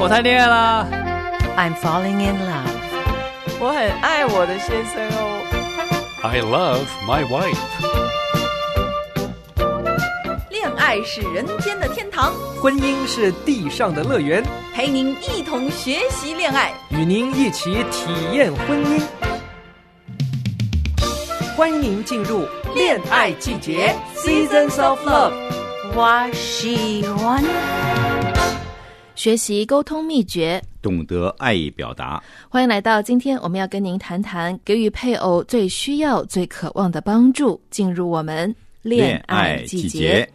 我谈恋爱啦。I'm falling in love. 我很爱我的先生哦。I love my wife. 恋爱是人间的天堂，婚姻是地上的乐园，陪您一同学习恋爱。与您一起体验婚姻。欢迎您进入恋爱季节 （Seasons of Love）。我喜欢。学习沟通秘诀，懂得爱意表达。欢迎来到今天，我们要跟您谈谈给予配偶最需要、最渴望的帮助。进入我们恋爱季节，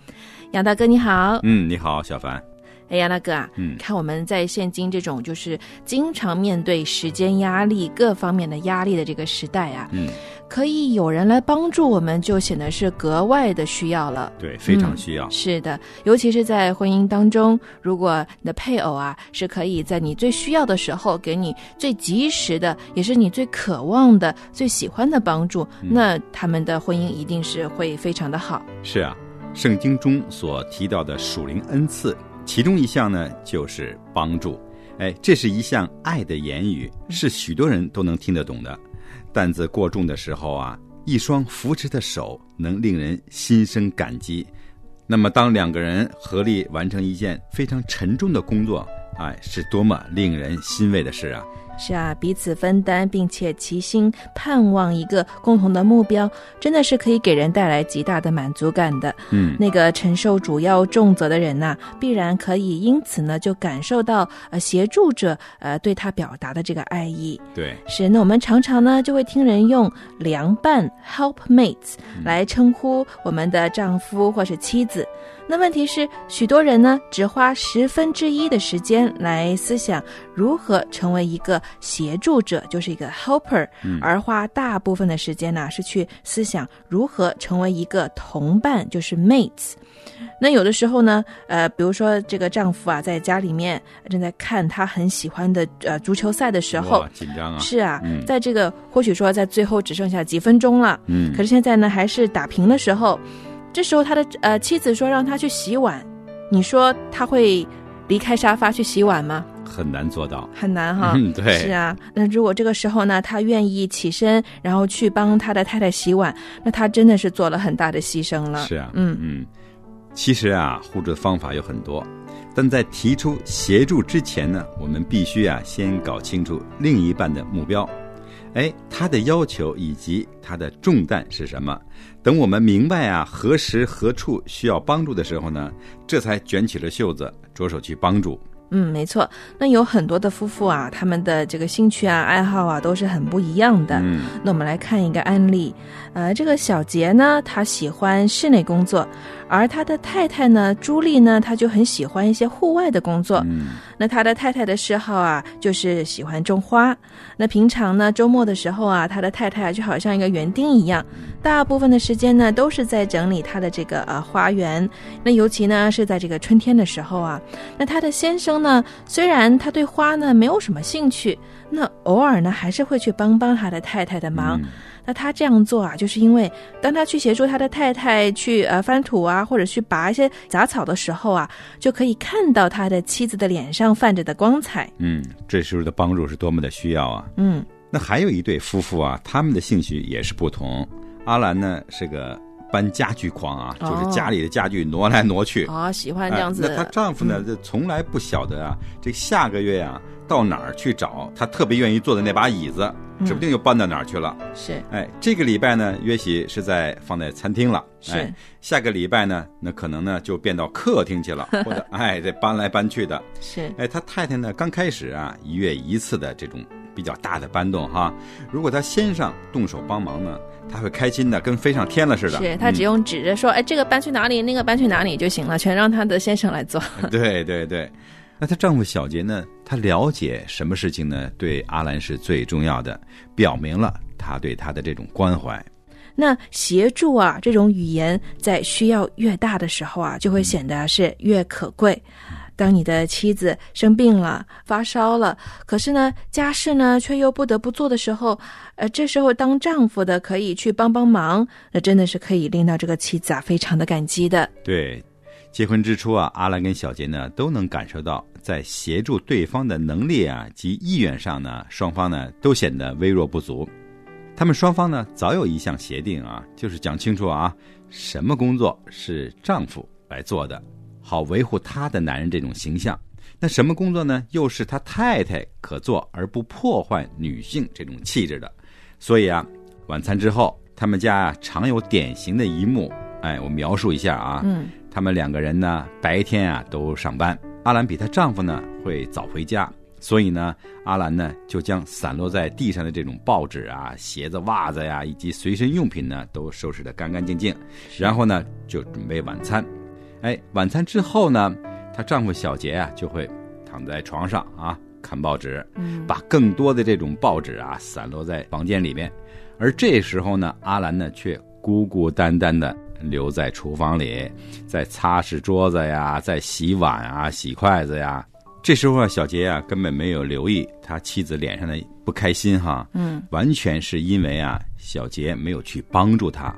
杨大哥你好，嗯，你好，小凡。哎，杨大哥啊，嗯看我们在现今这种就是经常面对时间压力、各方面的压力的这个时代啊，嗯，可以有人来帮助我们，就显得是格外的需要了。对，非常需要。是的，尤其是在婚姻当中，如果你的配偶啊是可以在你最需要的时候给你最及时的，也是你最渴望的、最喜欢的帮助，嗯那他们的婚姻一定是会非常的好。是啊，圣经中所提到的属灵恩赐，其中一项呢就是帮助。哎，这是一项爱的言语，是许多人都能听得懂的。担子过重的时候啊，一双扶持的手能令人心生感激。那么，当两个人合力完成一件非常沉重的工作，哎，是多么令人欣慰的事啊！是啊，彼此分担，并且齐心盼望一个共同的目标，真的是可以给人带来极大的满足感的。嗯，那个承受主要重责的人呐、必然可以因此呢，就感受到呃协助者呃对他表达的这个爱意。对，是，那我们常常呢就会听人用良伴 （helpmates） 来称呼我们的丈夫或是妻子。那问题是，许多人呢只花十分之一的时间来思想如何成为一个协助者，就是一个 helper，、而花大部分的时间呢是去思想如何成为一个同伴，就是 mates。那有的时候呢，呃，比如说这个丈夫啊，在家里面正在看他很喜欢的呃足球赛的时候，紧张啊！是啊，嗯在这个或许说在最后只剩下几分钟了，嗯可是现在呢还是打平的时候，这时候他的呃妻子说让他去洗碗，你说他会离开沙发去洗碗吗？很难做到。很难哈。嗯，对，是啊，那如果这个时候呢，他愿意起身，然后去帮他的太太洗碗，那他真的是做了很大的牺牲了。是啊，嗯嗯，其实啊，互助的方法有很多，但在提出协助之前呢，我们必须啊先搞清楚另一半的目标，哎，他的要求以及他的重担是什么。等我们明白啊何时何处需要帮助的时候呢，这才卷起了袖子，着手去帮助。嗯，没错。那有很多的夫妇啊，他们的这个兴趣啊、爱好啊都是很不一样的。嗯那我们来看一个案例，呃，这个小杰呢，他喜欢室内工作，而他的太太呢，朱莉呢，她就很喜欢一些户外的工作。嗯那他的太太的嗜好啊，就是喜欢种花。那平常呢，周末的时候啊，他的太太就好像一个园丁一样，大部分的时间呢都是在整理他的这个呃花园。那尤其呢是在这个春天的时候啊，那他的先生呢，虽然他对花呢没有什么兴趣，那偶尔呢还是会去帮帮他的太太的忙。嗯那他这样做啊，就是因为当他去协助他的太太去呃翻土啊，或者去拔一些杂草的时候啊，就可以看到他的妻子的脸上泛着的光彩。嗯，这时候的帮助是多么的需要啊！嗯，那还有一对夫妇啊，他们的兴趣也是不同。阿兰呢是个搬家具狂啊，哦就是家里的家具挪来挪去。哦，喜欢这样子。哎那她丈夫呢，就从来不晓得啊，这下个月啊到哪儿去找他特别愿意坐的那把椅子，嗯指不定又搬到哪儿去了。是哎，这个礼拜呢，约喜是在放在餐厅了。是哎，下个礼拜呢，那可能呢就变到客厅去了，或者哎，这搬来搬去的。是，哎，他太太呢，刚开始啊，一月一次的这种比较大的搬动哈，如果他先生动手帮忙呢，他会开心的跟飞上天了似的。是他只嗯、用指着说，哎，这个搬去哪里，那个搬去哪里就行了，全让他的先生来做。对对对。那她丈夫小杰呢？他了解什么事情呢？对阿兰是最重要的，表明了他对她的这种关怀。那协助啊，这种语言在需要越大的时候啊，就会显得是越可贵。当你的妻子生病了、发烧了，可是呢，家事呢却又不得不做的时候，呃，这时候当丈夫的可以去帮帮忙，那真的是可以令到这个妻子啊非常的感激的。对，结婚之初啊，阿兰跟小杰呢都能感受到，在协助对方的能力啊及意愿上呢，双方呢都显得微弱不足。他们双方呢早有一项协定啊，就是讲清楚啊，什么工作是丈夫来做的，好维护他的男人这种形象。那什么工作呢，又是他太太可做而不破坏女性这种气质的。所以啊，晚餐之后，他们家啊常有典型的一幕，哎，我描述一下啊。嗯。他们两个人呢，白天啊都上班。阿兰比她丈夫呢会早回家，所以呢，阿兰呢就将散落在地上的这种报纸啊、鞋子、袜子呀，以及随身用品呢，都收拾得干干净净。然后呢，就准备晚餐。哎，晚餐之后呢，她丈夫小杰啊就会躺在床上啊看报纸，把更多的这种报纸啊散落在房间里面。而这时候呢，阿兰呢却孤孤单单的。留在厨房里，在擦拭桌子呀，在洗碗啊、洗筷子呀。这时候啊，小杰啊根本没有留意他妻子脸上的不开心哈，嗯，完全是因为啊，小杰没有去帮助他。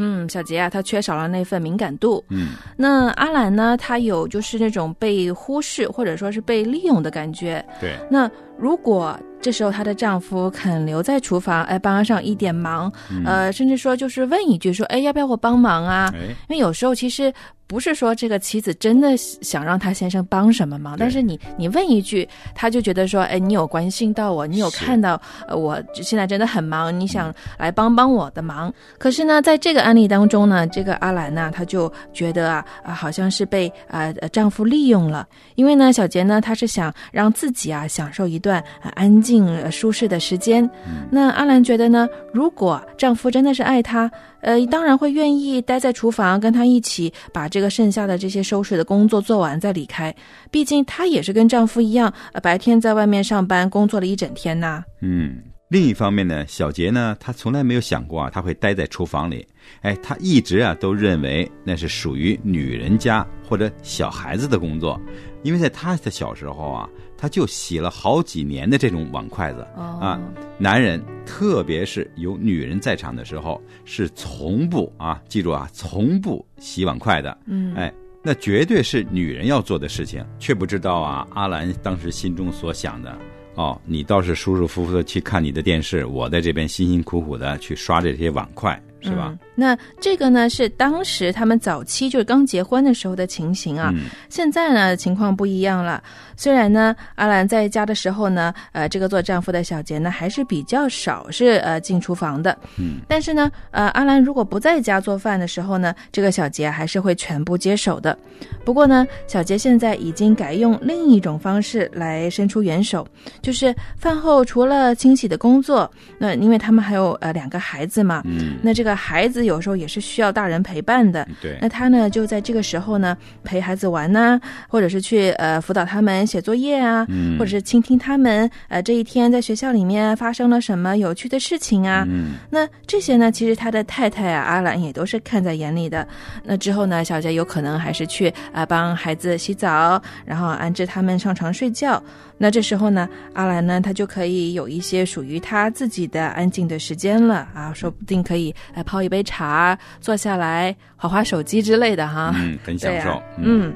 嗯，小杰啊，他缺少了那份敏感度。嗯，那阿兰呢，他有就是那种被忽视或者说是被利用的感觉。对，那如果。这时候，她的丈夫肯留在厨房，哎，帮上一点忙，呃，甚至说就是问一句，说，哎，要不要我帮忙啊？因为有时候其实。不是说这个妻子真的想让她先生帮什么忙，但是你你问一句，他就觉得说，哎，你有关心到我，你有看到，呃，我现在真的很忙，你想来帮帮我的忙。可是呢，在这个案例当中呢，这个阿兰呢，她就觉得啊啊，好像是被啊丈夫利用了，因为呢，小杰呢，他是想让自己啊享受一段安静舒适的时间。那阿兰觉得呢，如果丈夫真的是爱她。呃，当然会愿意待在厨房，跟她一起把这个剩下的这些收拾的工作做完再离开。毕竟她也是跟丈夫一样，呃白天在外面上班工作了一整天呐。嗯，另一方面呢，小杰呢，他从来没有想过啊，他会待在厨房里。哎，他一直啊都认为那是属于女人家或者小孩子的工作，因为在他的小时候啊。他就洗了好几年的这种碗筷子啊，男人特别是有女人在场的时候，是从不啊，记住啊，从不洗碗筷的。嗯，哎，那绝对是女人要做的事情，却不知道啊，阿兰当时心中所想的哦，你倒是舒舒服服的去看你的电视，我在这边辛辛苦苦的去刷这些碗筷。是吧？那这个呢是当时他们早期就是刚结婚的时候的情形啊。现在呢情况不一样了。虽然呢阿兰在家的时候呢，呃，这个做丈夫的小杰呢还是比较少是呃进厨房的。嗯。但是呢，呃，阿兰如果不在家做饭的时候呢，这个小杰还是会全部接手的。不过呢，小杰现在已经改用另一种方式来伸出援手，就是饭后除了清洗的工作，那因为他们还有呃两个孩子嘛，嗯，那这个。孩子有时候也是需要大人陪伴的，对。那他呢，就在这个时候呢，陪孩子玩呢，或者是去呃辅导他们写作业啊，嗯，或者是倾听他们呃这一天在学校里面发生了什么有趣的事情啊，嗯。那这些呢，其实他的太太啊阿兰也都是看在眼里的。那之后呢，小杰有可能还是去啊帮孩子洗澡，然后安置他们上床睡觉。那这时候呢，阿兰呢，他就可以有一些属于他自己的安静的时间了啊，说不定可以来泡一杯茶，坐下来划划手机之类的哈。嗯，很享受。嗯，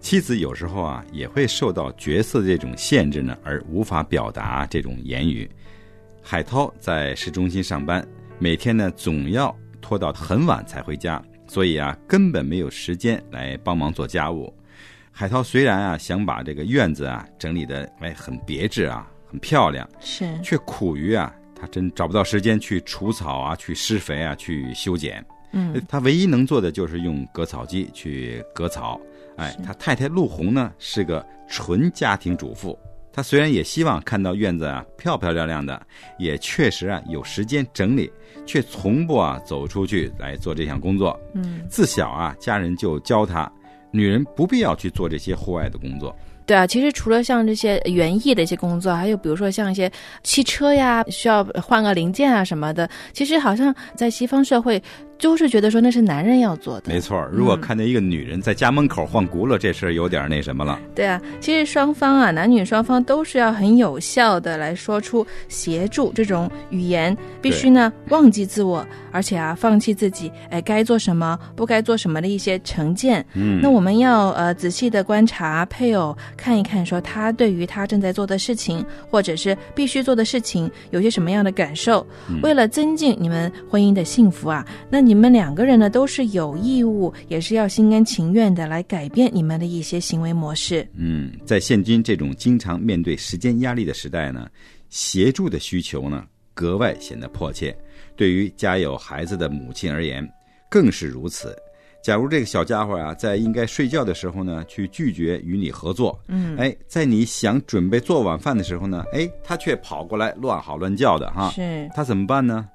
妻子有时候啊，也会受到角色的这种限制呢，而无法表达这种言语。海涛在市中心上班，每天呢总要拖到很晚才回家，所以啊，根本没有时间来帮忙做家务。海涛虽然啊想把这个院子啊整理的哎很别致啊很漂亮，是，却苦于啊他真找不到时间去除草啊去施肥啊去修剪。嗯，他唯一能做的就是用割草机去割草。哎，他太太陆红呢是个纯家庭主妇，她虽然也希望看到院子啊漂漂亮亮的，也确实啊有时间整理，却从不啊走出去来做这项工作。嗯，自小啊家人就教他。女人不必要去做这些户外的工作。对啊，其实除了像这些园艺的一些工作，还有比如说像一些汽车呀，需要换个零件啊什么的，其实好像在西方社会。就是觉得说那是男人要做的。没错，如果看见一个女人在家门口换轱辘，这事儿有点那什么了。对啊，其实双方啊，男女双方都是要很有效的来说出协助这种语言，必须呢忘记自我，而且啊放弃自己，哎该做什么不该做什么的一些成见。嗯，那我们要呃仔细的观察配偶，看一看说他对于他正在做的事情，或者是必须做的事情，有些什么样的感受。为了增进你们婚姻的幸福啊，那你们两个人呢都是有义务，也是要心甘情愿的来改变你们的一些行为模式。嗯，在现今这种经常面对时间压力的时代呢，协助的需求呢格外显得迫切。对于家有孩子的母亲而言，更是如此。假如这个小家伙啊，在应该睡觉的时候呢，去拒绝与你合作，嗯，哎，在你想准备做晚饭的时候呢，哎，他却跑过来乱嚎乱叫的哈，是他怎么办呢？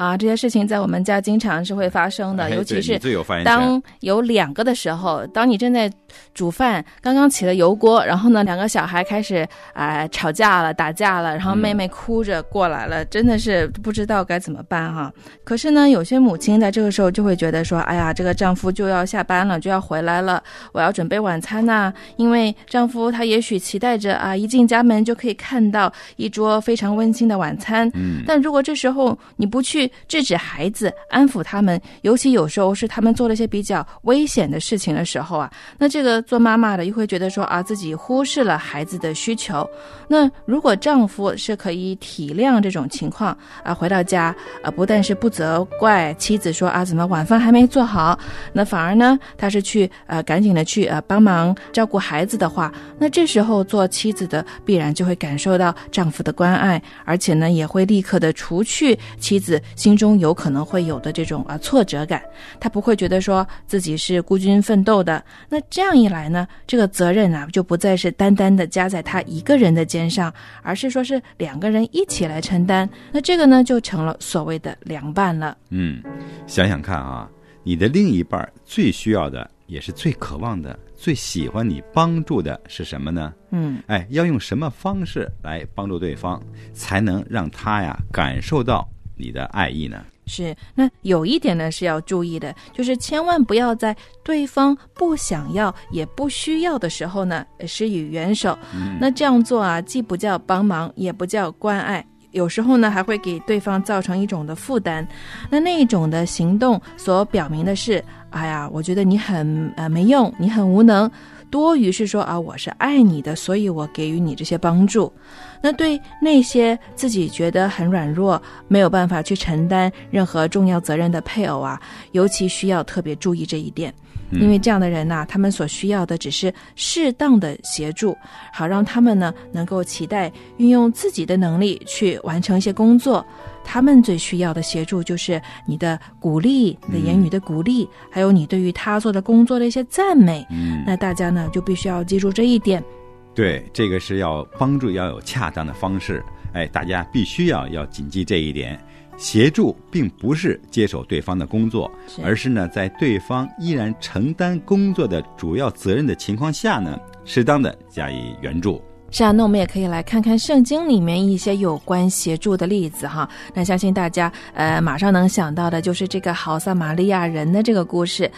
啊，这些事情在我们家经常是会发生的，哎尤其是当有两个的时候，当你正在煮饭，刚刚起了油锅，然后呢，两个小孩开始啊、吵架了、打架了，然后妹妹哭着过来了，真的是不知道该怎么办哈。可是呢，有些母亲在这个时候就会觉得说，哎呀，这个丈夫就要下班了，就要回来了，我要准备晚餐呐、因为丈夫他也许期待着啊，一进家门就可以看到一桌非常温馨的晚餐，嗯，但如果这时候你不去制止孩子、安抚他们，尤其有时候是他们做了一些比较危险的事情的时候啊，那这个做妈妈的又会觉得说啊，自己忽视了孩子的需求。那如果丈夫是可以体谅这种情况啊，回到家啊，不但是不责怪妻子说啊，怎么晚饭还没做好，那反而呢，他是去呃赶紧的去呃帮忙照顾孩子的话，那这时候做妻子的必然就会感受到丈夫的关爱，而且呢，也会立刻的除去妻子心中有可能会有的这种啊挫折感，他不会觉得说自己是孤军奋斗的。那这样一来呢，这个责任啊就不再是单单的加在他一个人的肩上，而是说是两个人一起来承担。那这个呢，就成了所谓的凉拌了。嗯，想想看啊，你的另一半最需要的，也是最渴望的、最喜欢你帮助的是什么呢？嗯，哎，要用什么方式来帮助对方，才能让他呀感受到你的爱意呢？是，那有一点呢是要注意的，就是千万不要在对方不想要也不需要的时候呢呃施以援手。那这样做啊，既不叫帮忙，也不叫关爱。有时候呢，还会给对方造成一种的负担。那那一种的行动所表明的是，哎呀，我觉得你很呃没用，你很无能，多于是说啊，我是爱你的，所以我给予你这些帮助。那对那些自己觉得很软弱，没有办法去承担任何重要责任的配偶啊，尤其需要特别注意这一点。因为这样的人呐、他们所需要的只是适当的协助，好让他们呢能够期待运用自己的能力去完成一些工作。他们最需要的协助就是你的鼓励、你的言语的鼓励，还有你对于他做的工作的一些赞美。嗯，那大家呢就必须要记住这一点。对，这个是要帮助要有恰当的方式。哎，大家必须要要谨记这一点。协助并不是接手对方的工作，是而是呢，在对方依然承担工作的主要责任的情况下呢，适当的加以援助。是啊，那我们也可以来看看圣经里面一些有关协助的例子哈。那相信大家呃马上能想到的就是这个好撒玛利亚人的这个故事。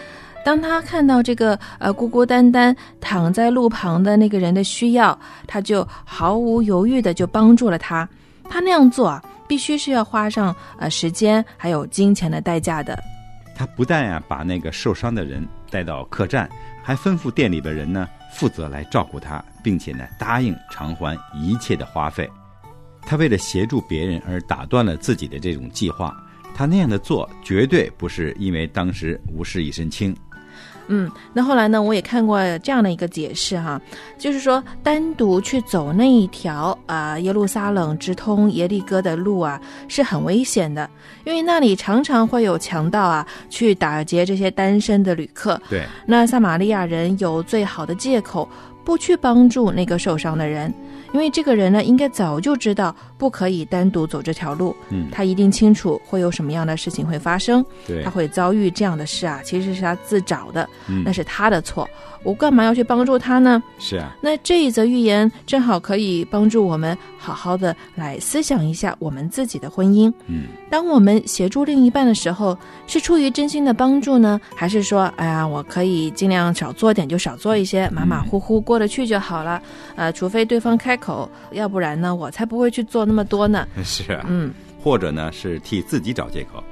当他看到这个呃孤孤单单躺在路旁的那个人的需要，他就毫无犹豫的就帮助了他。他那样做啊，必须是要花上呃时间还有金钱的代价的。他不但呀、把那个受伤的人带到客栈，还吩咐店里的人呢负责来照顾他，并且呢答应偿还一切的花费。他为了协助别人而打断了自己的这种计划，他那样的做绝对不是因为当时无事一身轻。嗯，那后来呢，我也看过这样的一个解释哈，就是说单独去走那一条啊、耶路撒冷直通耶利哥的路啊，是很危险的，因为那里常常会有强盗啊去打劫这些单身的旅客。对，那撒玛利亚人有最好的借口不去帮助那个受伤的人，因为这个人呢，应该早就知道不可以单独走这条路，嗯，他一定清楚会有什么样的事情会发生，对。他，会遭遇这样的事啊，其实是他自找的，嗯。那是他的错，我干嘛要去帮助他呢？是啊，那这一则寓言正好可以帮助我们好好的来思想一下我们自己的婚姻。嗯，当我们协助另一半的时候，是出于真心的帮助呢，还是说，哎呀，我可以尽量少做点就少做一些，马马虎虎过得去就好了？呃，除非对方开口，要不然呢，我才不会去做那么多呢。是啊，嗯，或者呢是替自己找借口，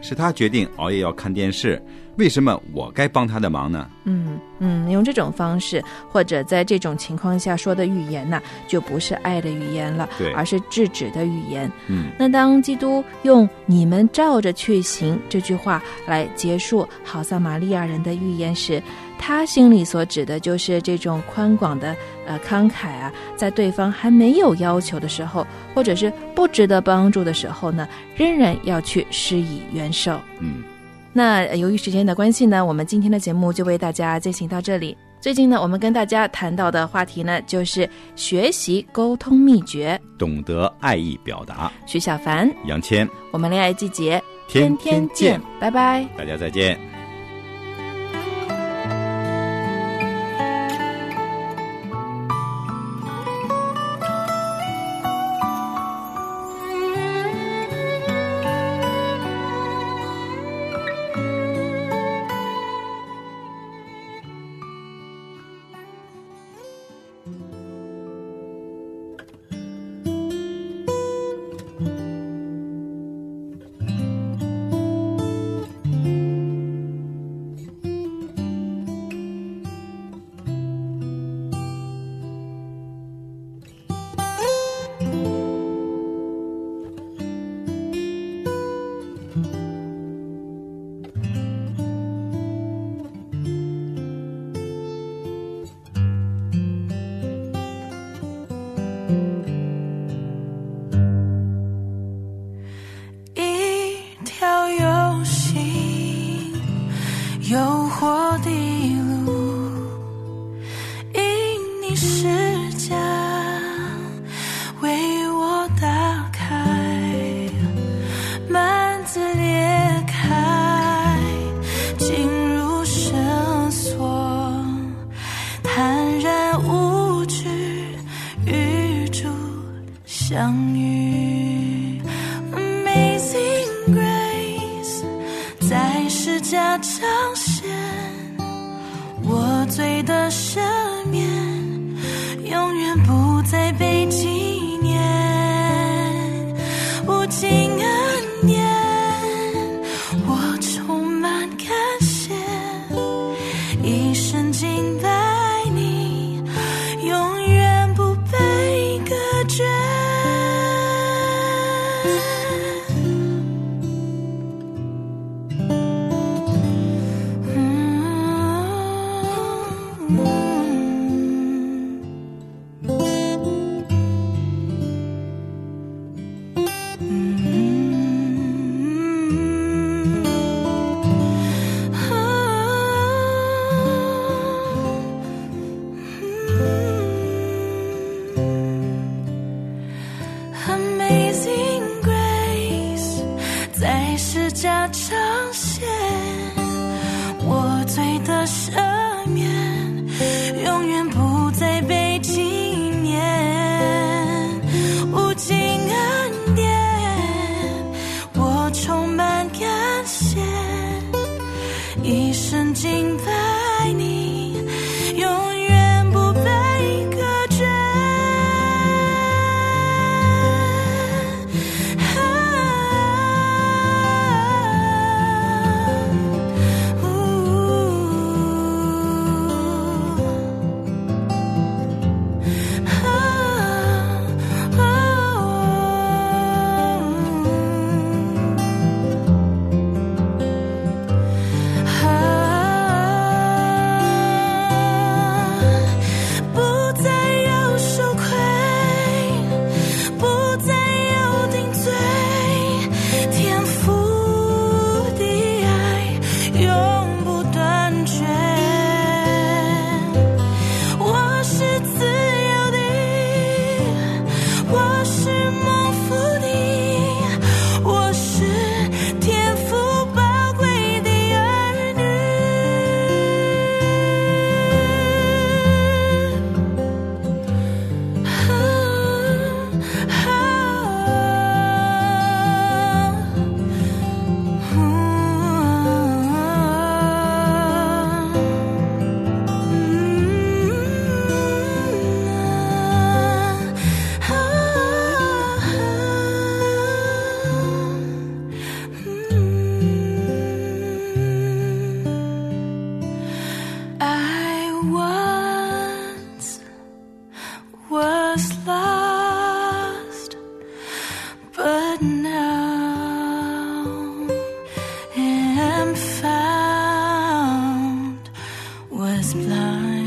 是他决定熬夜要看电视，为什么我该帮他的忙呢？嗯嗯，用这种方式，或者在这种情况下说的语言呢，就不是爱的语言了，对而是制止的语言。嗯，那当基督用“你们照着去行”这句话来结束好撒玛利亚人的预言时，他心里所指的就是这种宽广的呃慷慨啊，在对方还没有要求的时候，或者是不值得帮助的时候呢，仍然要去施以援手。嗯，那呃由于时间的关系呢，我们今天的节目就为大家进行到这里。最近呢，我们跟大家谈到的话题呢，就是学习沟通秘诀。懂得爱意表达。徐小凡，杨谦，我们恋爱季节天天见，拜拜。大家再见。一身金白。一身静。was blind.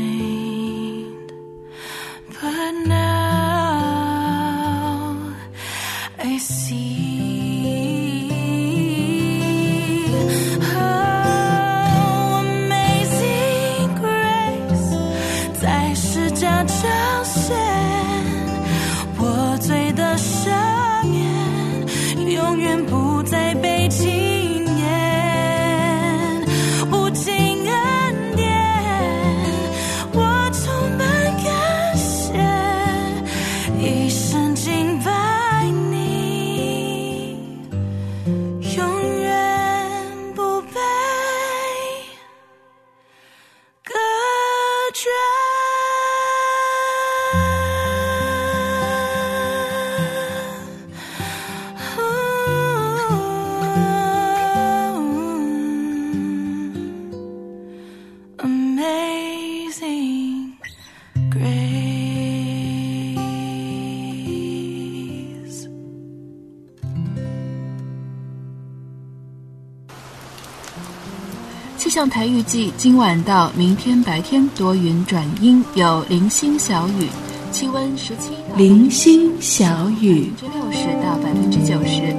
象台预计今晚到明天白天多云转阴，有零星小雨，气温十七零星小雨百分之六十到百分之九十，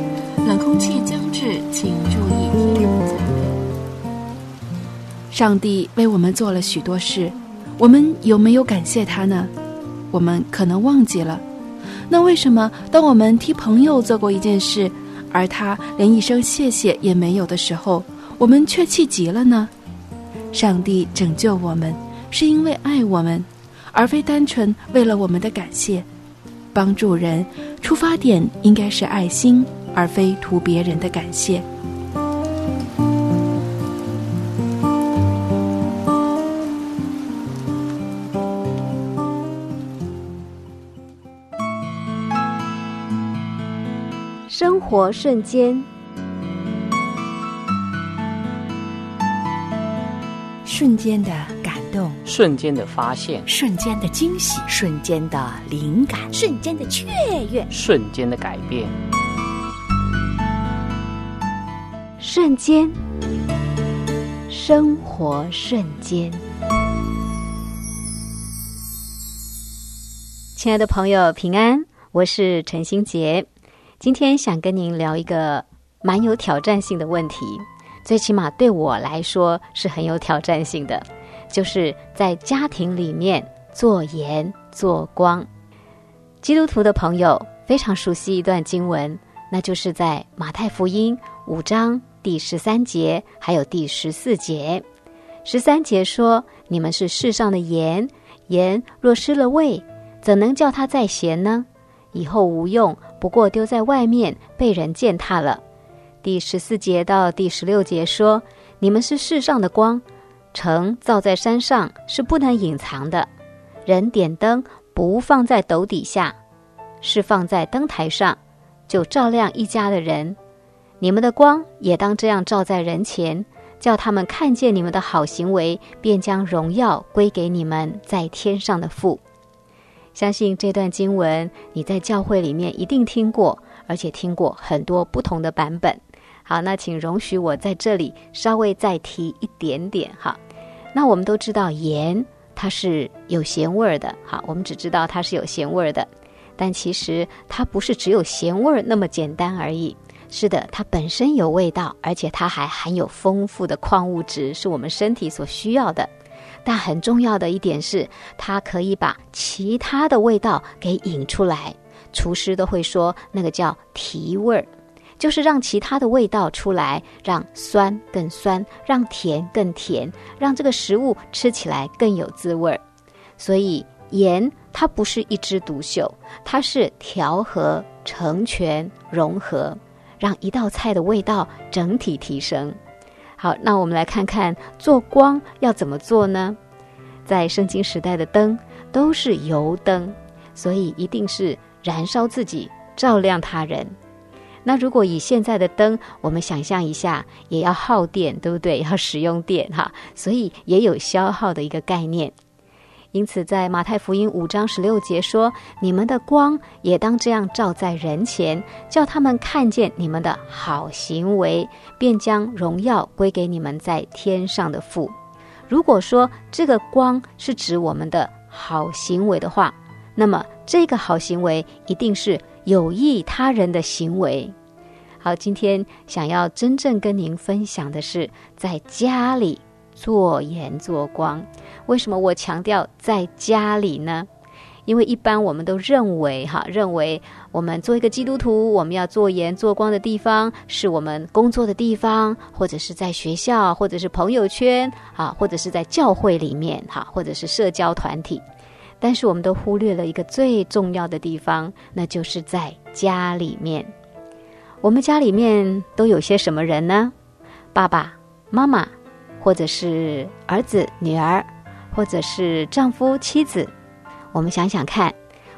冷空气将至，请注意。上帝为我们做了许多事，我们有没有感谢他呢？我们可能忘记了。那为什么当我们替朋友做过一件事，而他连一声谢谢也没有的时候，我们却气急了呢？上帝拯救我们，是因为爱我们，而非单纯为了我们的感谢。帮助人，出发点应该是爱心，而非图别人的感谢。生活瞬间，瞬间的感动，瞬间的发现，瞬间的惊喜，瞬间的灵感，瞬间的雀跃，瞬间的改变。瞬间，生活瞬间。亲爱的朋友，平安，我是陈新杰。今天想跟您聊一个蛮有挑战性的问题，最起码对我来说是很有挑战性的，就是在家庭里面做盐做光。基督徒的朋友非常熟悉一段经文，那就是在马太福音五章第十三节，还有第十四节。十三节说：“你们是世上的盐，盐若失了味，怎能叫它再咸呢？以后无用。”不过丢在外面，被人践踏了。第十四节到第十六节说：“你们是世上的光，城造在山上是不能隐藏的。人点灯不放在斗底下，是放在灯台上，就照亮一家的人。你们的光也当这样照在人前，叫他们看见你们的好行为，便将荣耀归给你们在天上的父。”相信这段经文你在教会里面一定听过，而且听过很多不同的版本。好，那请容许我在这里稍微再提一点点哈。那我们都知道盐它是有咸味儿的，好，我们只知道它是有咸味儿的，但其实它不是只有咸味儿那么简单而已。是的，它本身有味道，而且它还含有丰富的矿物质，是我们身体所需要的。但很重要的一点是，它可以把其他的味道给引出来。厨师都会说，那个叫提味儿，就是让其他的味道出来，让酸更酸，让甜更甜，让这个食物吃起来更有滋味儿。所以盐它不是一枝独秀，它是调和、成全、融合，让一道菜的味道整体提升。好，那我们来看看做光要怎么做呢？在圣经时代的灯都是油灯，所以一定是燃烧自己，照亮他人。那如果以现在的灯，我们想象一下，也要耗电，对不对？要使用电哈，所以也有消耗的一个概念。因此，在马太福音五章十六节说：“你们的光也当这样照在人前，叫他们看见你们的好行为，便将荣耀归给你们在天上的父。”如果说这个光是指我们的好行为的话，那么这个好行为一定是有益他人的行为。好，今天想要真正跟您分享的是，在家里做盐做光。为什么我强调在家里呢？因为一般我们都认为，哈，认为我们做一个基督徒，我们要做盐做光的地方是我们工作的地方，或者是在学校，或者是朋友圈，啊，或者是在教会里面，哈，或者是社交团体。但是我们都忽略了一个最重要的地方，那就是在家里面。我们家里面都有些什么人呢？爸爸妈妈，或者是儿子女儿，或者是丈夫妻子。我们想想看，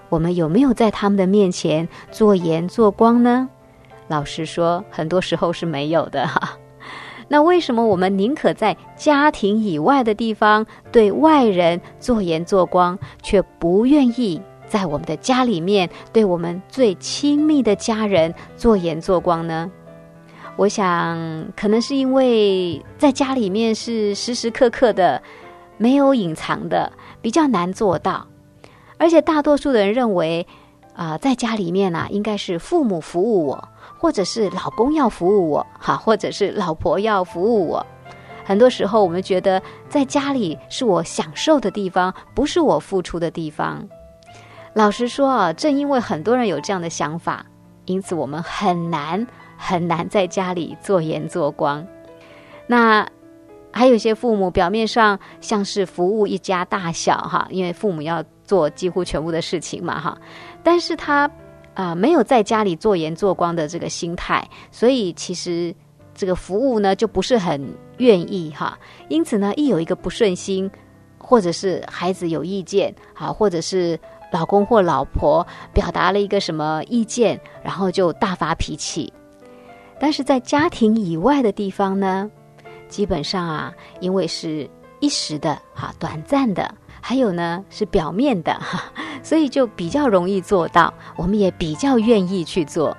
我们有没有在他们的面前做盐做光呢？老实说，很多时候是没有的哈。那为什么我们宁可在家庭以外的地方对外人做盐做光，却不愿意在我们的家里面对我们最亲密的家人做盐做光呢？我想，可能是因为在家里面是时时刻刻的，没有隐藏的，比较难做到。而且大多数的人认为，啊，在家里面呢，应该是父母服务我，或者是老公要服务我，哈，或者是老婆要服务我。很多时候，我们觉得在家里是我享受的地方，不是我付出的地方。老实说啊，正因为很多人有这样的想法，因此我们很难很难在家里做盐做光。那。还有些父母表面上像是服务一家大小哈，因为父母要做几乎全部的事情嘛哈，但是他啊没有在家里做盐做光的这个心态，所以其实这个服务呢就不是很愿意哈。因此呢，一有一个不顺心，或者是孩子有意见啊，或者是老公或老婆表达了一个什么意见，然后就大发脾气。但是在家庭以外的地方呢？基本上啊，因为是一时的哈，短暂的，还有呢是表面的哈，所以就比较容易做到，我们也比较愿意去做。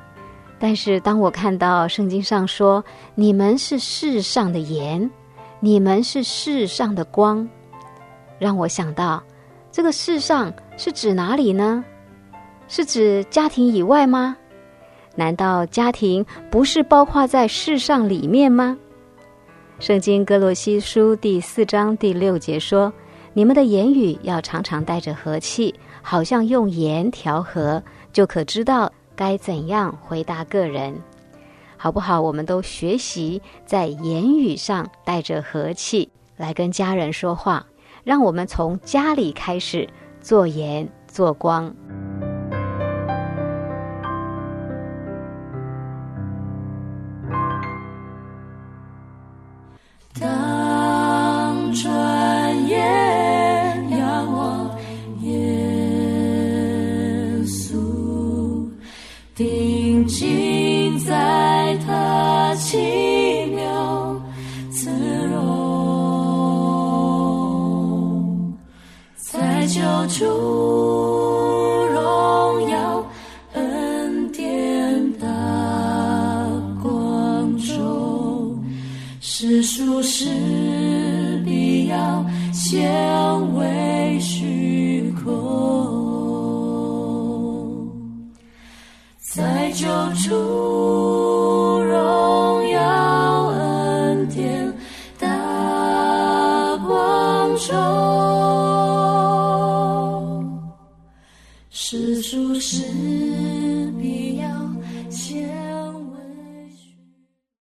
但是当我看到圣经上说“你们是世上的盐，你们是世上的光”，让我想到这个世上是指哪里呢？是指家庭以外吗？难道家庭不是包括在世上里面吗？圣经哥罗西书第四章第六节说：“你们的言语要常常带着和气，好像用盐调和，就可知道该怎样回答个人，好不好？”我们都学习在言语上带着和气来跟家人说话，让我们从家里开始做盐做光。是